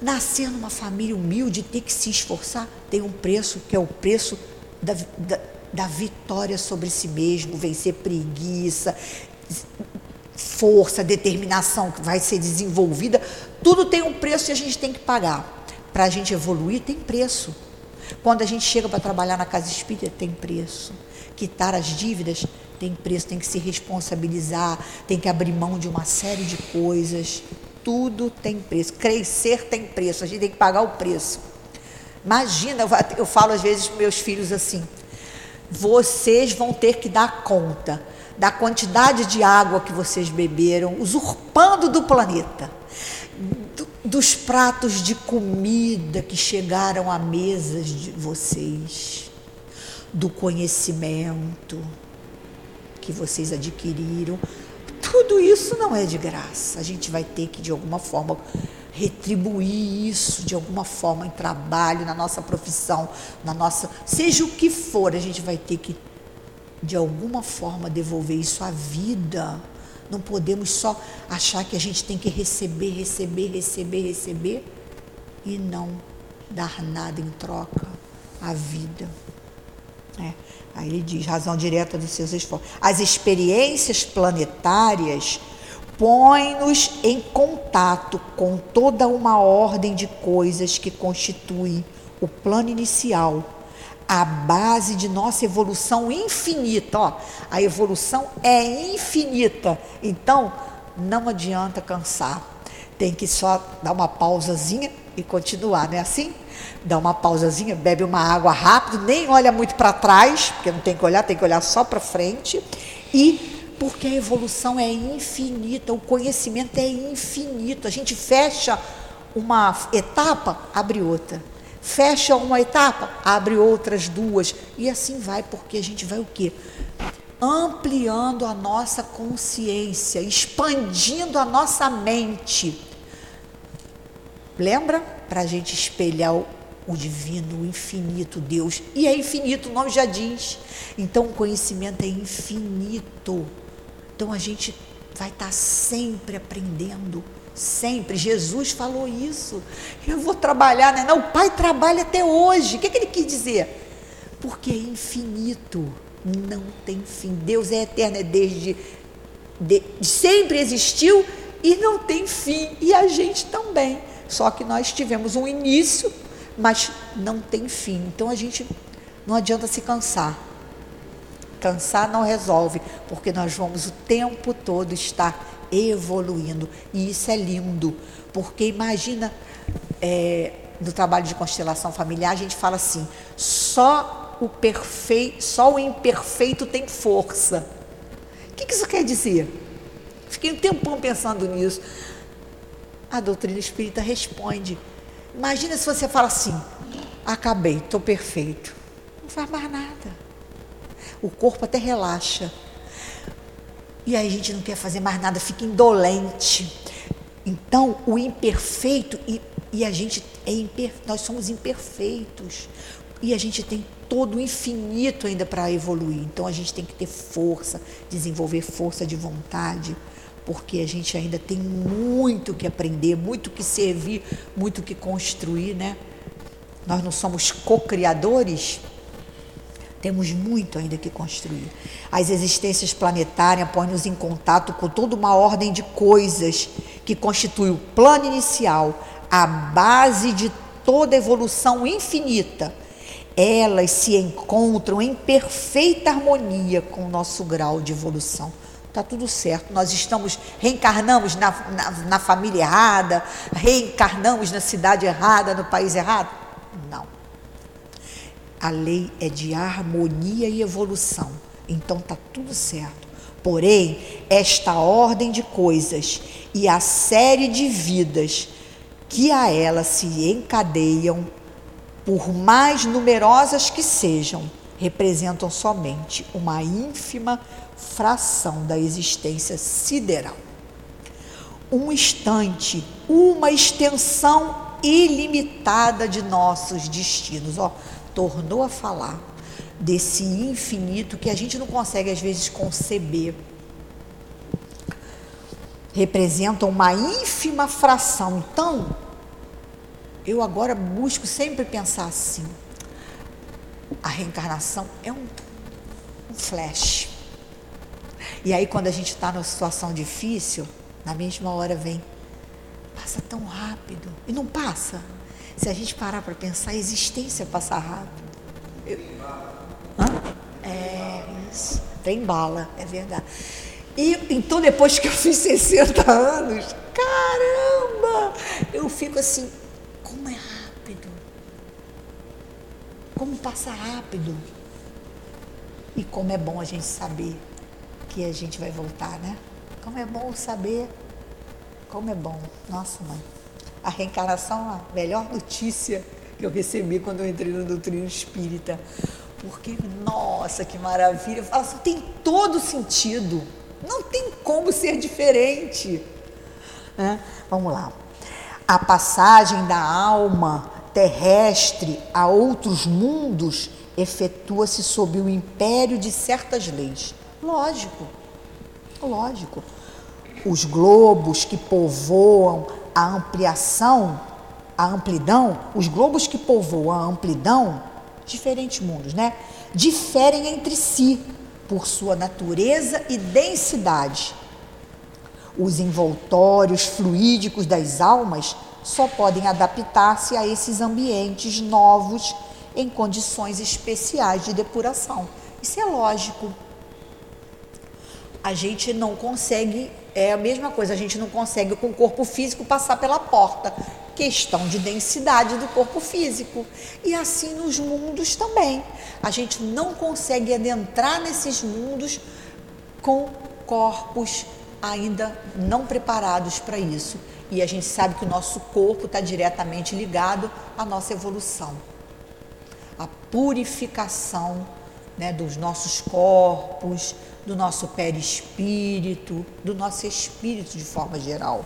Speaker 1: Nascer numa família humilde e ter que se esforçar tem um preço, que é o preço da, da da vitória sobre si mesmo, vencer preguiça, força, determinação que vai ser desenvolvida. Tudo tem um preço e a gente tem que pagar. Para a gente evoluir, tem preço. Quando a gente chega para trabalhar na casa espírita, tem preço. Quitar as dívidas tem preço, tem que se responsabilizar, tem que abrir mão de uma série de coisas. Tudo tem preço. Crescer tem preço, a gente tem que pagar o preço. Imagina, eu falo às vezes para meus filhos assim: vocês vão ter que dar conta da quantidade de água que vocês beberam, usurpando do planeta, do, dos pratos de comida que chegaram à mesa de vocês, do conhecimento que vocês adquiriram. Tudo isso não é de graça. A gente vai ter que, de alguma forma, retribuir isso de alguma forma em trabalho, na nossa profissão, na nossa, seja o que for, a gente vai ter que de alguma forma devolver isso à vida. Não podemos só achar que a gente tem que receber, receber, receber, receber e não dar nada em troca à vida. É. Aí ele diz, razão direta dos seus esforços. As experiências planetárias põem-nos em contato com toda uma ordem de coisas que constituem o plano inicial, a base de nossa evolução infinita. Ó, a evolução é infinita. Então, não adianta cansar. Tem que só dar uma pausazinha e continuar, não é assim? Dá uma pausazinha, bebe uma água rápido, nem olha muito para trás, porque não tem que olhar, tem que olhar só para frente. E porque a evolução é infinita, o conhecimento é infinito. A gente fecha uma etapa, abre outra. Fecha uma etapa, abre outras duas. E assim vai, porque a gente vai o quê? Ampliando a nossa consciência, expandindo a nossa mente. Lembra? Para a gente espelhar o, o divino, o infinito Deus. E é infinito, o nome já diz. Então o conhecimento é infinito. Então a gente vai estar tá sempre aprendendo, sempre. Jesus falou isso. Eu vou trabalhar, né? Não, o Pai trabalha até hoje. O que, que ele quis dizer? Porque é infinito, não tem fim. Deus é eterno, é desde de, sempre existiu e não tem fim. E a gente também. Só que nós tivemos um início, mas não tem fim. Então a gente não adianta se cansar. Cansar não resolve, porque nós vamos o tempo todo estar evoluindo. E isso é lindo, porque imagina, é, no trabalho de constelação familiar, a gente fala assim: só o perfeito, só o imperfeito tem força. O que, que isso quer dizer? Fiquei um tempão pensando nisso. A doutrina espírita responde. Imagina se você fala assim: acabei, estou perfeito. Não faz mais nada. O corpo até relaxa. E aí a gente não quer fazer mais nada, fica indolente. Então, o imperfeito, e, e a gente é imper, nós somos imperfeitos. E a gente tem todo o infinito ainda para evoluir. Então a gente tem que ter força, desenvolver força de vontade, porque a gente ainda tem muito que aprender, muito que servir, muito que construir, né? Nós não somos co-criadores, temos muito ainda que construir. As existências planetárias põem-nos em contato com toda uma ordem de coisas que constitui o plano inicial, a base de toda evolução infinita. Elas se encontram em perfeita harmonia com o nosso grau de evolução. Está tudo certo. Nós estamos, reencarnamos na, na, na família errada, reencarnamos na cidade errada, no país errado? Não. A lei é de harmonia e evolução. Então está tudo certo. Porém, esta ordem de coisas e a série de vidas que a ela se encadeiam, por mais numerosas que sejam, representam somente uma ínfima fração da existência sideral. Um instante, uma extensão ilimitada de nossos destinos. Ó, tornou a falar desse infinito que a gente não consegue às vezes conceber. Representam uma ínfima fração. Então, eu agora busco sempre pensar assim: a reencarnação é um, um flash. E aí, quando a gente está numa situação difícil, na mesma hora vem, passa tão rápido. E não passa. Se a gente parar para pensar, a existência passa rápido. Eu... Hã? É, isso. Tem bala, é verdade. E então, depois que eu fiz 60 anos, caramba! Eu fico assim, como é rápido. Como passa rápido. E como é bom a gente saber que a gente vai voltar, né? Como é bom saber. Como é bom. Nossa, mãe a reencarnação, a melhor notícia que eu recebi quando eu entrei no doutrina espírita. Porque, nossa, que maravilha. Eu falo assim, tem todo sentido. Não tem como ser diferente. Né? Vamos lá. A passagem da alma terrestre a outros mundos efetua-se sob o império de certas leis. Lógico, lógico. Os globos que povoam a ampliação, a amplidão, os globos que povoam a amplidão, diferentes mundos, né? diferem entre si por sua natureza e densidade. Os envoltórios fluídicos das almas só podem adaptar-se a esses ambientes novos em condições especiais de depuração. Isso é lógico. A gente não consegue, é a mesma coisa, a gente não consegue com o corpo físico passar pela porta. Questão de densidade do corpo físico. E assim nos mundos também. A gente não consegue adentrar nesses mundos com corpos ainda não preparados para isso. E a gente sabe que o nosso corpo está diretamente ligado à nossa evolução. A purificação né, dos nossos corpos, do nosso perispírito, do nosso espírito de forma geral.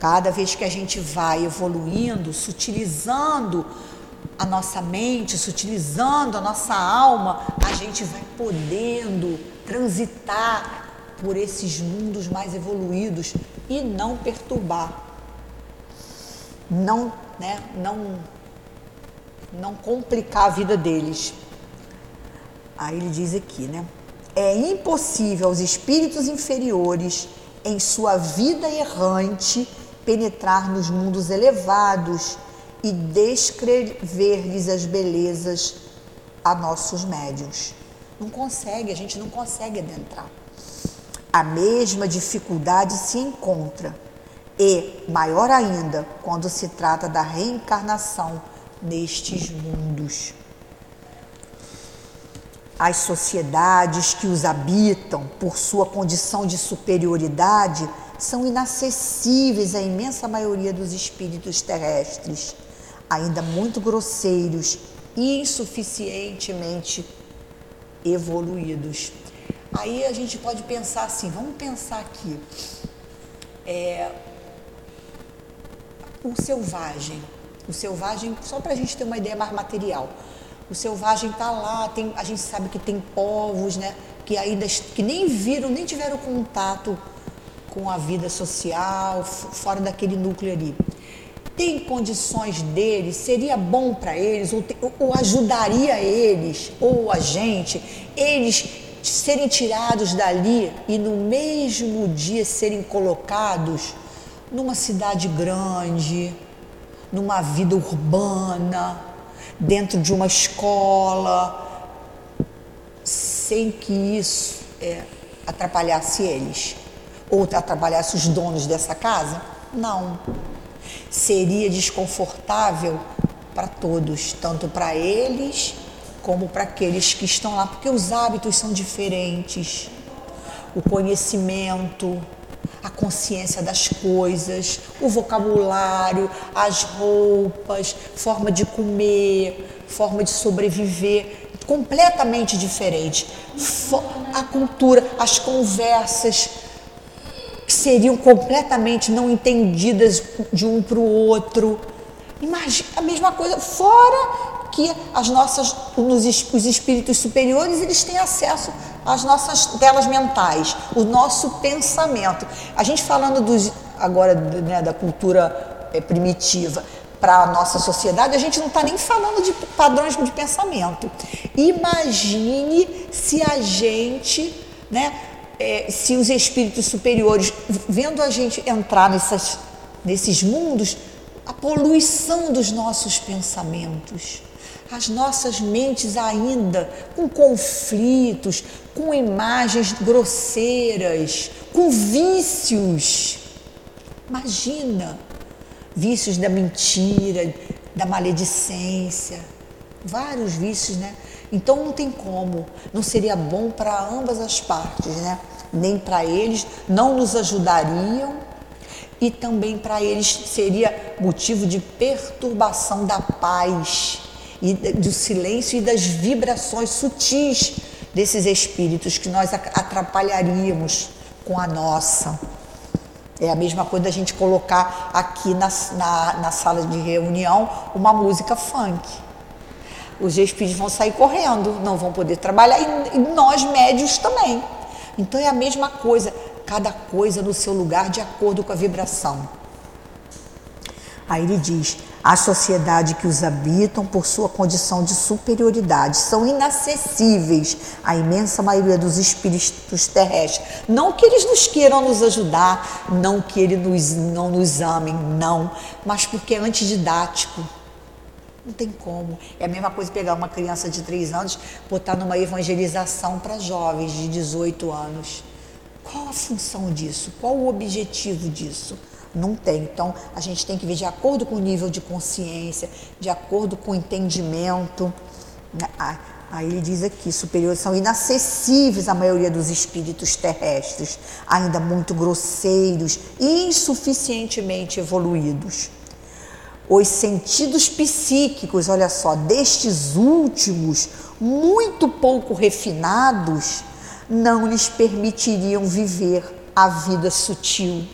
Speaker 1: Cada vez que a gente vai evoluindo, sutilizando a nossa mente, sutilizando a nossa alma, a gente vai podendo transitar por esses mundos mais evoluídos e não perturbar, não, né, não, não complicar a vida deles. Aí ele diz aqui, né? É impossível aos espíritos inferiores, em sua vida errante, penetrar nos mundos elevados e descrever-lhes as belezas a nossos médios. Não consegue, a gente não consegue adentrar a mesma dificuldade se encontra, e maior ainda quando se trata da reencarnação nestes mundos. As sociedades que os habitam, por sua condição de superioridade, são inacessíveis à imensa maioria dos espíritos terrestres, ainda muito grosseiros e insuficientemente evoluídos. Aí a gente pode pensar assim, vamos pensar aqui. É, o selvagem, o selvagem, só para a gente ter uma ideia mais material. O selvagem está lá, tem, a gente sabe que tem povos, né, que ainda que nem viram, nem tiveram contato com a vida social, fora daquele núcleo ali. Tem condições deles, seria bom para eles, ou, ou ajudaria eles, ou a gente, eles serem tirados dali e no mesmo dia serem colocados numa cidade grande, numa vida urbana, dentro de uma escola, sem que isso é, atrapalhasse eles ou atrapalhasse os donos dessa casa? Não. Seria desconfortável para todos, tanto para eles como para aqueles que estão lá, porque os hábitos são diferentes. O conhecimento, a consciência das coisas, o vocabulário, as roupas, forma de comer, forma de sobreviver, completamente diferente. A cultura, as conversas seriam completamente não entendidas de um para o outro. Imagina a mesma coisa, fora que as nossas, os espíritos superiores, eles têm acesso às nossas telas mentais, o nosso pensamento. A gente falando dos, agora né, da cultura é, primitiva para a nossa sociedade, a gente não está nem falando de padrões de pensamento. Imagine se a gente, né, é, se os espíritos superiores, vendo a gente entrar nessas, nesses mundos, a poluição dos nossos pensamentos as nossas mentes ainda com conflitos, com imagens grosseiras, com vícios. Imagina, vícios da mentira, da maledicência, vários vícios, né? Então não tem como, não seria bom para ambas as partes, né? Nem para eles, não nos ajudariam e também para eles seria motivo de perturbação da paz e do silêncio e das vibrações sutis desses espíritos que nós atrapalharíamos com a nossa. É a mesma coisa da gente colocar aqui na, na, na sala de reunião uma música funk. Os espíritos vão sair correndo, não vão poder trabalhar, e, e nós médios também. Então é a mesma coisa, cada coisa no seu lugar de acordo com a vibração. Aí ele diz: a sociedade que os habitam, por sua condição de superioridade, são inacessíveis à imensa maioria dos espíritos terrestres. Não que eles nos queiram nos ajudar, não que eles nos, não nos amem, não, mas porque é antididático. Não tem como. É a mesma coisa pegar uma criança de 3 anos, botar numa evangelização para jovens de 18 anos. Qual a função disso? Qual o objetivo disso? Não tem. Então, a gente tem que ver de acordo com o nível de consciência, de acordo com o entendimento. Né? Aí ele diz aqui: superiores são inacessíveis à maioria dos espíritos terrestres, ainda muito grosseiros insuficientemente evoluídos. Os sentidos psíquicos, olha só, destes últimos, muito pouco refinados, não lhes permitiriam viver a vida sutil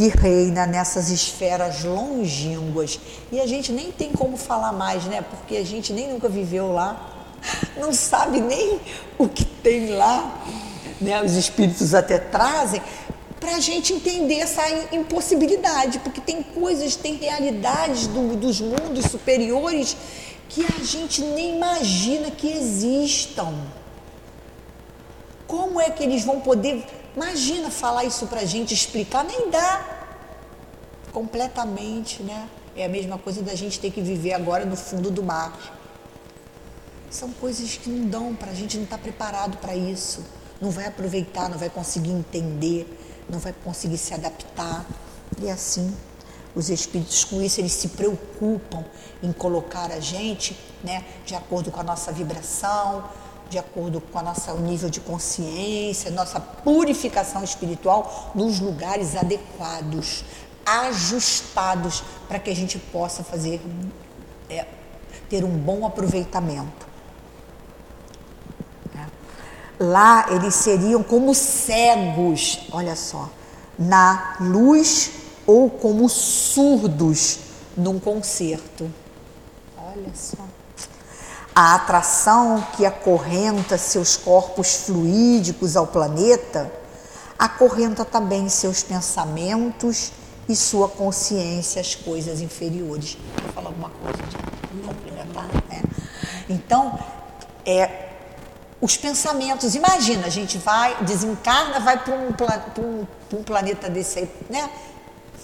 Speaker 1: que reina nessas esferas longínquas. E a gente nem tem como falar mais, né? Porque a gente nem nunca viveu lá, [laughs] não sabe nem o que tem lá. Né? Os espíritos até trazem para a gente entender essa impossibilidade, porque tem coisas, tem realidades do, dos mundos superiores que a gente nem imagina que existam. Como é que eles vão poder Imagina falar isso para a gente, explicar, nem dá completamente, né? É a mesma coisa da gente ter que viver agora no fundo do mar. São coisas que não dão para a gente, não está preparado para isso. Não vai aproveitar, não vai conseguir entender, não vai conseguir se adaptar. E é assim, os espíritos com isso, eles se preocupam em colocar a gente, né, de acordo com a nossa vibração, de acordo com a nossa nível de consciência, nossa purificação espiritual nos lugares adequados, ajustados para que a gente possa fazer é, ter um bom aproveitamento. É. Lá eles seriam como cegos, olha só, na luz ou como surdos num concerto. Olha só. A atração que acorrenta seus corpos fluídicos ao planeta acorrenta também seus pensamentos e sua consciência às coisas inferiores. Vou falar alguma coisa de complementar? Né? Então, é, os pensamentos, imagina, a gente vai, desencarna, vai para um, um, um, planeta desse aí, né?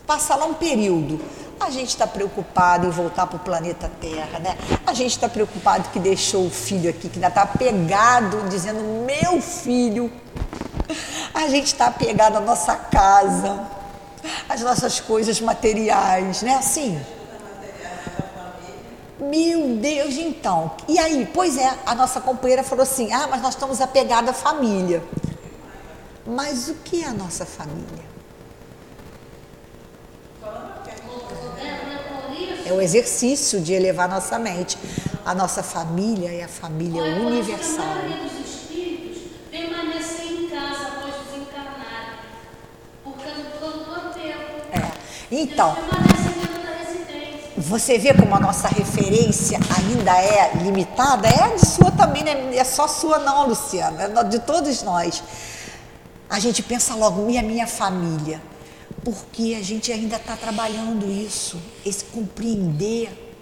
Speaker 1: Passa lá um período a gente está preocupado em voltar para o planeta Terra, né? A gente está preocupado que deixou o filho aqui, que ainda está apegado, dizendo meu filho. A gente está apegado à nossa casa, às nossas coisas materiais, né? Assim. Meu Deus, então. E aí, pois é, a nossa companheira falou assim: ah, mas nós estamos apegados à família. Mas o que é a nossa família? É o exercício de elevar nossa mente. A nossa família é a família Olha, universal. A maioria
Speaker 3: dos espíritos permanecer em casa após desencarnar, por causa do todo tempo.
Speaker 1: É. Então. Você vê como a nossa referência ainda é limitada? É de sua também, né? é só sua não, Luciana, é de todos nós. A gente pensa logo, e a minha família? Porque a gente ainda está trabalhando isso, esse compreender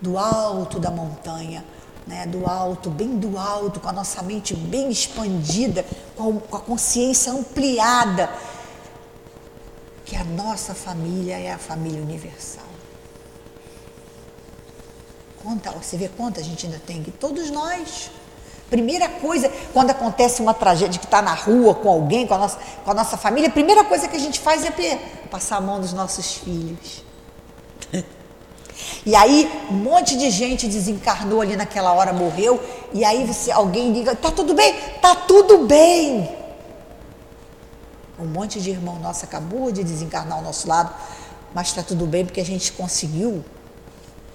Speaker 1: do alto da montanha, né, do alto, bem do alto, com a nossa mente bem expandida, com a, consciência ampliada, que a nossa família é a família universal. Conta, você vê quanta a gente ainda tem aqui? Todos nós. Primeira coisa, quando acontece uma tragédia que está na rua com alguém, com a, nossa, com a nossa família, a primeira coisa que a gente faz é passar a mão nos nossos filhos. [laughs] E aí, um monte de gente desencarnou ali naquela hora, morreu, e aí você, alguém diga, tá tudo bem? Tá tudo bem. Um monte de irmão nosso acabou de desencarnar ao nosso lado, mas está tudo bem porque a gente conseguiu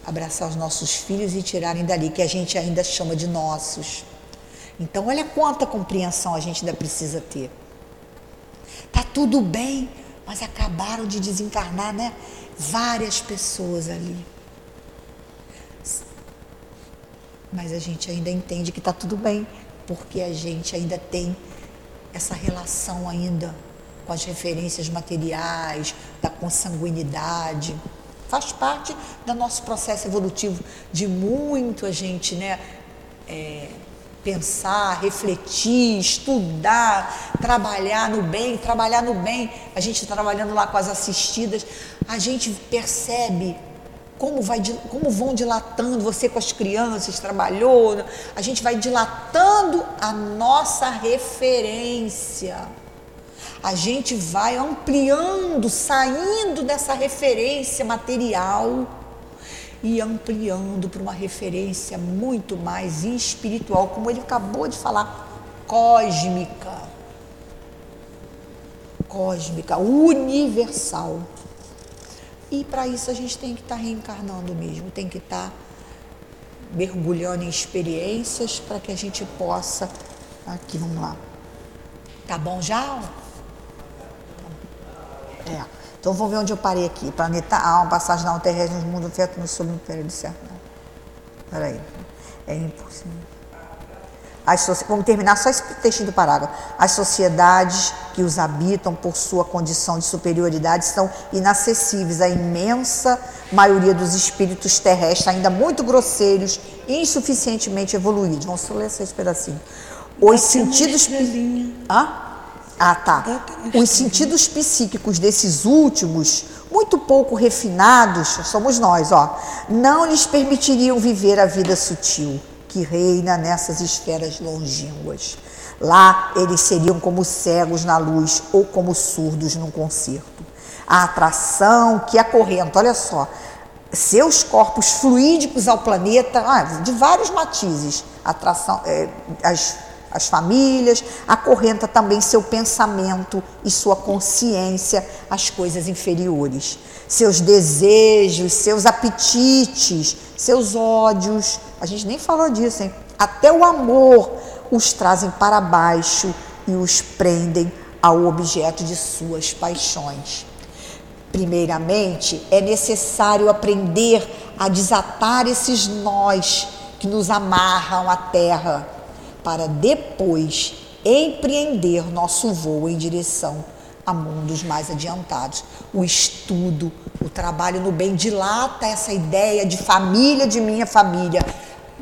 Speaker 1: abraçar os nossos filhos e tirarem dali, que a gente ainda chama de nossos. Então, olha quanta compreensão a gente ainda precisa ter. Tá tudo bem, mas acabaram de desencarnar, né? Várias pessoas ali. Mas a gente ainda entende que tá tudo bem, porque a gente ainda tem essa relação ainda com as referências materiais, da consanguinidade. Faz parte do nosso processo evolutivo de muito a gente, né? É, pensar, refletir, estudar, trabalhar no bem, trabalhar no bem. A gente trabalhando lá com as assistidas, a gente percebe como, vai, como vão dilatando, você com as crianças trabalhou, a gente vai dilatando a nossa referência. A gente vai ampliando, saindo dessa referência material e ampliando para uma referência muito mais espiritual, como ele acabou de falar, cósmica. Cósmica, universal. E para isso a gente tem que estar tá reencarnando mesmo, tem que estar tá mergulhando em experiências para que a gente possa. Aqui, vamos lá. Tá bom já? É. Então vamos ver onde eu parei aqui. Planeta A, uma passagem da terrestre no mundo feito no submundo do céu. Peraí. É impossível. As, vamos terminar só esse texto do parágrafo. As sociedades que os habitam, por sua condição de superioridade, são inacessíveis à imensa maioria dos espíritos terrestres, ainda muito grosseiros insuficientemente evoluídos. Vamos ler esse pedacinho. Os sentidos. Hã? Ah, tá. Os sentidos psíquicos desses últimos, muito pouco refinados, somos nós, ó, não lhes permitiriam viver a vida sutil que reina nessas esferas longínquas. Lá eles seriam como cegos na luz ou como surdos num concerto. A atração que acorrenta, olha só, seus corpos fluídicos ao planeta, ah, de vários matizes, atração, é, as, as famílias, acorrenta também seu pensamento e sua consciência às coisas inferiores, seus desejos, seus apetites, seus ódios, a gente nem falou disso, hein? Até o amor os trazem para baixo e os prendem ao objeto de suas paixões. Primeiramente, é necessário aprender a desatar esses nós que nos amarram à terra, para depois empreender nosso voo em direção a mundos mais adiantados. O estudo, o trabalho no bem dilata essa ideia de família, de minha família.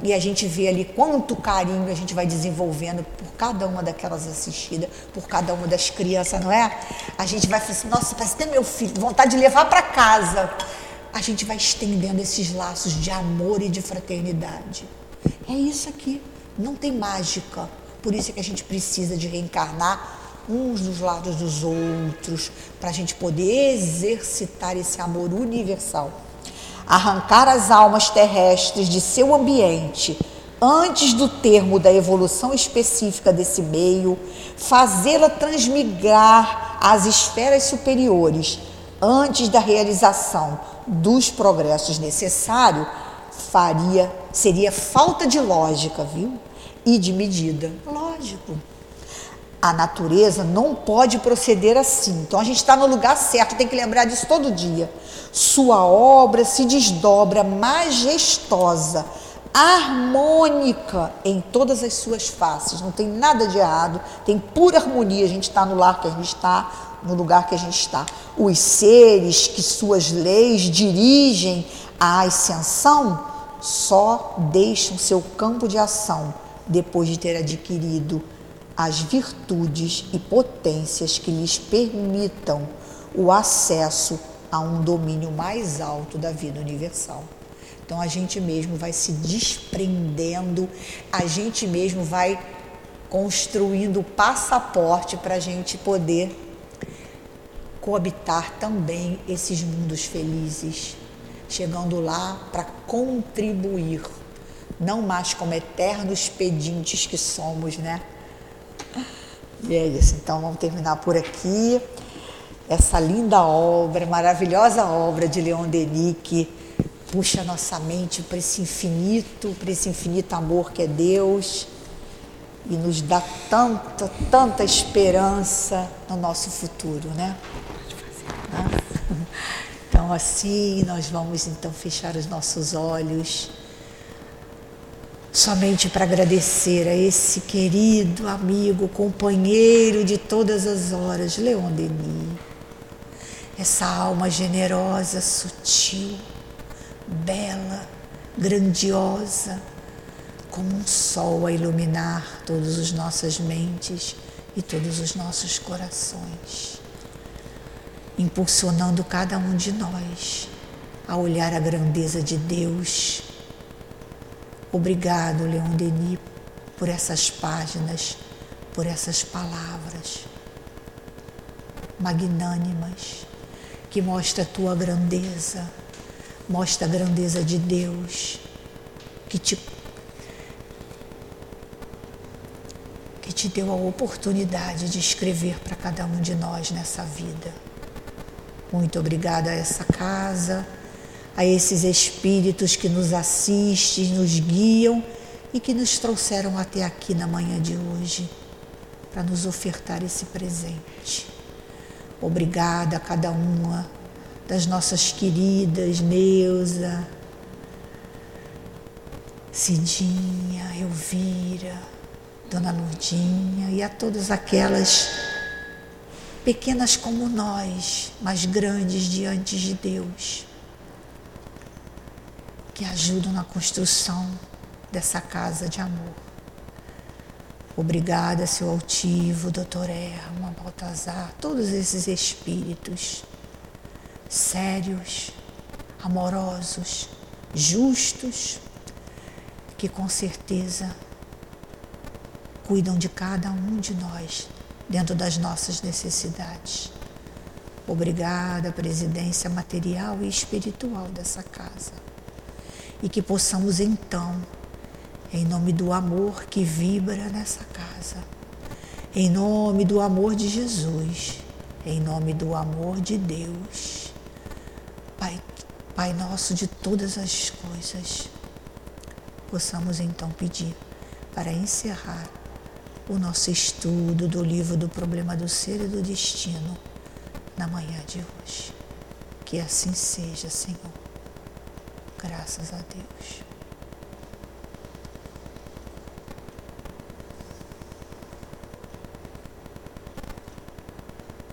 Speaker 1: E a gente vê ali quanto carinho a gente vai desenvolvendo por cada uma daquelas assistidas, por cada uma das crianças, não é? A gente vai falar assim, nossa, parece ter meu filho, vontade de levar para casa. A gente vai estendendo esses laços de amor e de fraternidade. É isso aqui, não tem mágica. Por isso é que a gente precisa de reencarnar uns dos lados dos outros, para a gente poder exercitar esse amor universal. Arrancar as almas terrestres de seu ambiente antes do termo da evolução específica desse meio, fazê-la transmigrar às esferas superiores antes da realização dos progressos necessários, faria seria falta de lógica, viu? E de medida. Lógico. A natureza não pode proceder assim. Então a gente está no lugar certo, tem que lembrar disso todo dia. Sua obra se desdobra majestosa, harmônica em todas as suas faces. Não tem nada de errado, tem pura harmonia. A gente está no lar que a gente está, no lugar que a gente está. Os seres que suas leis dirigem à ascensão só deixam seu campo de ação depois de ter adquirido as virtudes e potências que lhes permitam o acesso a um domínio mais alto da vida universal. Então a gente mesmo vai se desprendendo, a gente mesmo vai construindo o passaporte para a gente poder coabitar também esses mundos felizes, chegando lá para contribuir, não mais como eternos pedintes que somos, né? E é isso. Então vamos terminar por aqui. Essa linda obra, maravilhosa obra de Leon Denis, que puxa nossa mente para esse infinito, para esse infinito amor que é Deus e nos dá tanta, tanta esperança no nosso futuro, né? Então assim nós vamos então fechar os nossos olhos. Somente para agradecer a esse querido amigo, companheiro de todas as horas, Leon Denis. Essa alma generosa, sutil, bela, grandiosa, como um sol a iluminar todas as nossas mentes e todos os nossos corações, impulsionando cada um de nós a olhar a grandeza de Deus Obrigado, Leon Denis, por essas páginas, por essas palavras magnânimas que mostra a tua grandeza, mostra a grandeza de Deus que te que te deu a oportunidade de escrever para cada um de nós nessa vida. Muito obrigada a essa casa a esses espíritos que nos assistem, nos guiam e que nos trouxeram até aqui na manhã de hoje para nos ofertar esse presente. Obrigada a cada uma das nossas queridas Neuza, Cidinha, Elvira, Dona Lurdinha e a todas aquelas pequenas como nós, mas grandes diante de Deus que ajudam na construção dessa casa de amor. Obrigada, seu altivo, doutor Erma, Baltazar, todos esses espíritos sérios, amorosos, justos, que com certeza cuidam de cada um de nós dentro das nossas necessidades. Obrigada, presidência material e espiritual dessa casa e que possamos então, em nome do amor que vibra nessa casa, em nome do amor de Jesus, em nome do amor de Deus, Pai, Pai nosso de todas as coisas, possamos então pedir para encerrar o nosso estudo do livro do problema do ser e do destino na manhã de hoje. Que assim seja, Senhor. Graças a Deus.